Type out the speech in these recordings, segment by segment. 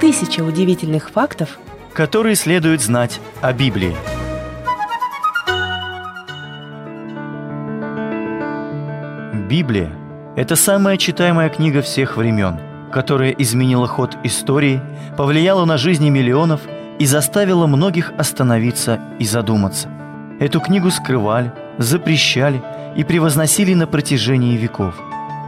Тысяча удивительных фактов, которые следует знать о Библии. Библия – это самая читаемая книга всех времен, которая изменила ход истории, повлияла на жизни миллионов и заставила многих остановиться и задуматься. Эту книгу скрывали, запрещали и превозносили на протяжении веков.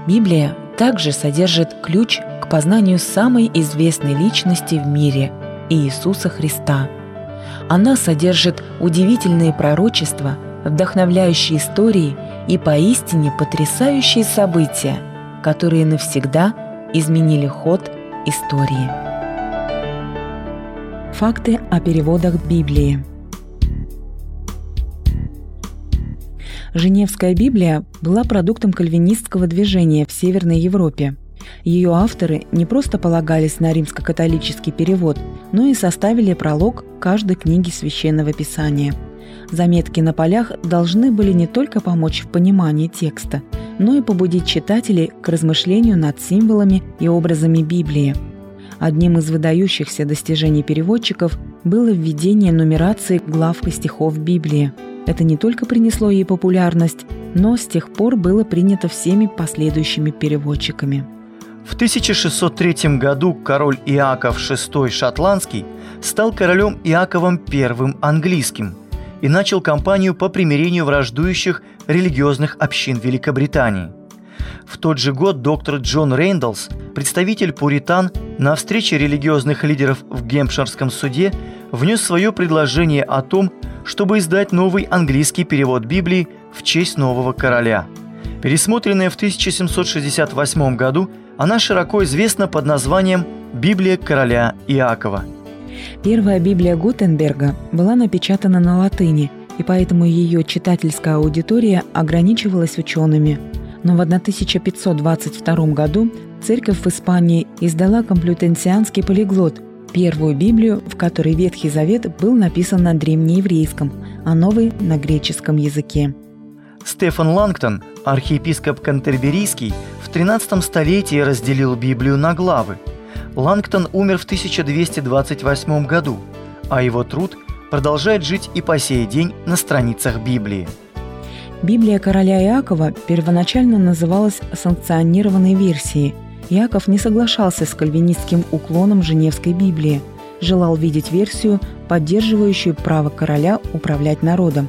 Библия также содержит ключ познанию самой известной личности в мире – Иисуса Христа. Она содержит удивительные пророчества, вдохновляющие истории и поистине потрясающие события, которые навсегда изменили ход истории. Факты о переводах Библии – Женевская Библия была продуктом кальвинистского движения в Северной Европе. Ее авторы не просто полагались на римско-католический перевод, но и составили пролог каждой книги Священного Писания. Заметки на полях должны были не только помочь в понимании текста, но и побудить читателей к размышлению над символами и образами Библии. Одним из выдающихся достижений переводчиков было введение нумерации глав и стихов Библии – это не только принесло ей популярность, но с тех пор было принято всеми последующими переводчиками. В 1603 году король Иаков VI Шотландский стал королем Иаковом I английским и начал кампанию по примирению враждующих религиозных общин Великобритании. В тот же год доктор Джон Рейндалс, представитель пуритан, на встрече религиозных лидеров в Гемпширском суде внес свое предложение о том, чтобы издать новый английский перевод Библии в честь нового короля. Пересмотренная в 1768 году, она широко известна под названием «Библия короля Иакова». Первая Библия Гутенберга была напечатана на латыни, и поэтому ее читательская аудитория ограничивалась учеными. Но в 1522 году церковь в Испании издала комплютенсианский полиглот – первую Библию, в которой Ветхий Завет был написан на древнееврейском, а новый – на греческом языке. Стефан Лангтон, архиепископ Кантерберийский, 13 столетии разделил Библию на главы. Лангтон умер в 1228 году, а его труд продолжает жить и по сей день на страницах Библии. Библия короля Иакова первоначально называлась санкционированной версией – Яков не соглашался с кальвинистским уклоном Женевской Библии, желал видеть версию, поддерживающую право короля управлять народом.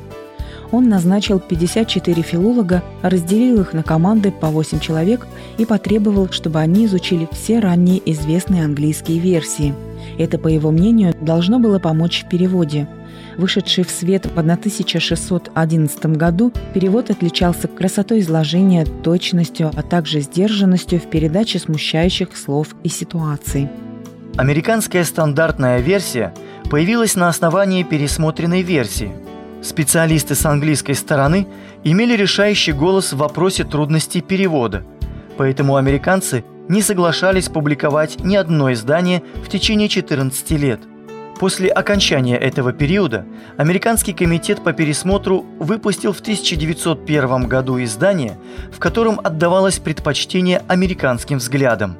Он назначил 54 филолога, разделил их на команды по 8 человек и потребовал, чтобы они изучили все ранние известные английские версии. Это, по его мнению, должно было помочь в переводе – Вышедший в свет в 1611 году, перевод отличался красотой изложения, точностью, а также сдержанностью в передаче смущающих слов и ситуаций. Американская стандартная версия появилась на основании пересмотренной версии. Специалисты с английской стороны имели решающий голос в вопросе трудностей перевода, поэтому американцы не соглашались публиковать ни одно издание в течение 14 лет – После окончания этого периода Американский комитет по пересмотру выпустил в 1901 году издание, в котором отдавалось предпочтение американским взглядам.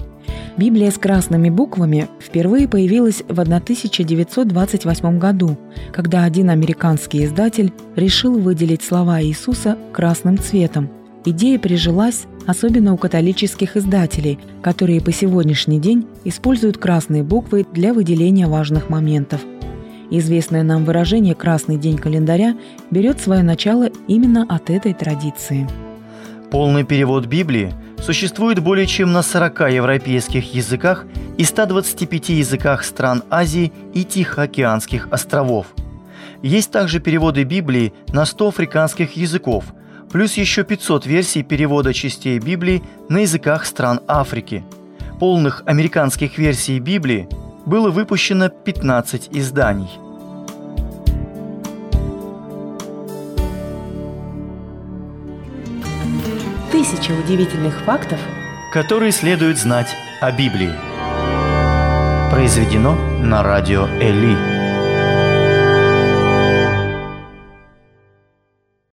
Библия с красными буквами впервые появилась в 1928 году, когда один американский издатель решил выделить слова Иисуса красным цветом. Идея прижилась особенно у католических издателей, которые по сегодняшний день используют красные буквы для выделения важных моментов. Известное нам выражение «красный день календаря» берет свое начало именно от этой традиции. Полный перевод Библии существует более чем на 40 европейских языках и 125 языках стран Азии и Тихоокеанских островов. Есть также переводы Библии на 100 африканских языков – плюс еще 500 версий перевода частей Библии на языках стран Африки. Полных американских версий Библии было выпущено 15 изданий. Тысяча удивительных фактов, которые следует знать о Библии. Произведено на радио Эли.